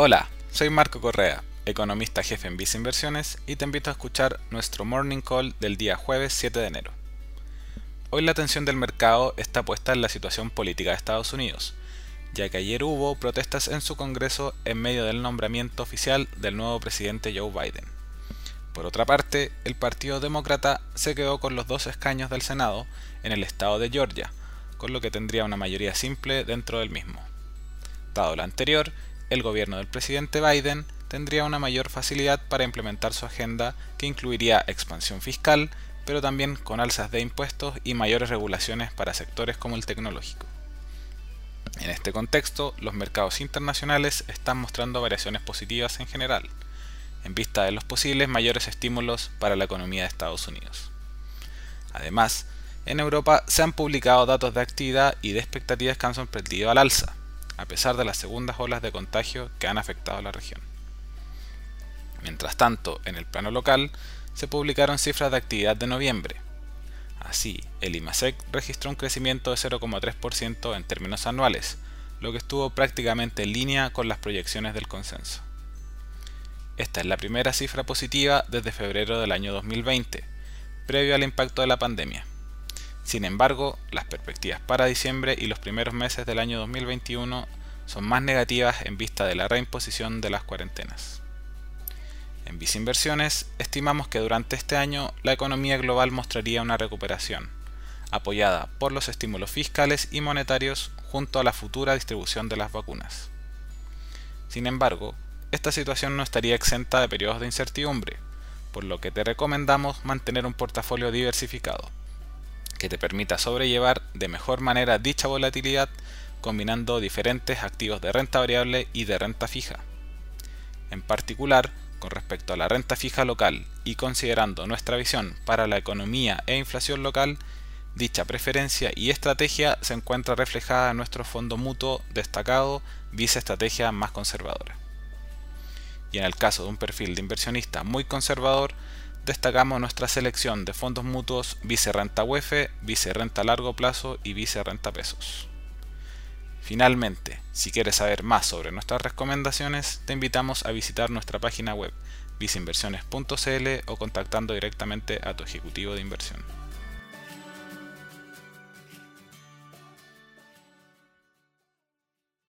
Hola, soy Marco Correa, economista jefe en Visa Inversiones y te invito a escuchar nuestro Morning Call del día jueves 7 de enero. Hoy la atención del mercado está puesta en la situación política de Estados Unidos, ya que ayer hubo protestas en su Congreso en medio del nombramiento oficial del nuevo presidente Joe Biden. Por otra parte, el Partido Demócrata se quedó con los dos escaños del Senado en el estado de Georgia, con lo que tendría una mayoría simple dentro del mismo. Dado lo anterior, el gobierno del presidente Biden tendría una mayor facilidad para implementar su agenda que incluiría expansión fiscal, pero también con alzas de impuestos y mayores regulaciones para sectores como el tecnológico. En este contexto, los mercados internacionales están mostrando variaciones positivas en general, en vista de los posibles mayores estímulos para la economía de Estados Unidos. Además, en Europa se han publicado datos de actividad y de expectativas que han sorprendido al alza, a pesar de las segundas olas de contagio que han afectado a la región. Mientras tanto, en el plano local, se publicaron cifras de actividad de noviembre. Así, el IMASEC registró un crecimiento de 0,3% en términos anuales, lo que estuvo prácticamente en línea con las proyecciones del consenso. Esta es la primera cifra positiva desde febrero del año 2020, previo al impacto de la pandemia. Sin embargo, las perspectivas para diciembre y los primeros meses del año 2021 son más negativas en vista de la reimposición de las cuarentenas. En Inversiones estimamos que durante este año la economía global mostraría una recuperación, apoyada por los estímulos fiscales y monetarios junto a la futura distribución de las vacunas. Sin embargo, esta situación no estaría exenta de periodos de incertidumbre, por lo que te recomendamos mantener un portafolio diversificado que te permita sobrellevar de mejor manera dicha volatilidad combinando diferentes activos de renta variable y de renta fija. En particular, con respecto a la renta fija local y considerando nuestra visión para la economía e inflación local, dicha preferencia y estrategia se encuentra reflejada en nuestro fondo mutuo destacado Visa Estrategia más conservadora. Y en el caso de un perfil de inversionista muy conservador, destacamos nuestra selección de fondos mutuos Vice Renta UEF, Vice Renta Largo Plazo y Vice Renta Pesos. Finalmente, si quieres saber más sobre nuestras recomendaciones, te invitamos a visitar nuestra página web viceinversiones.cl o contactando directamente a tu ejecutivo de inversión.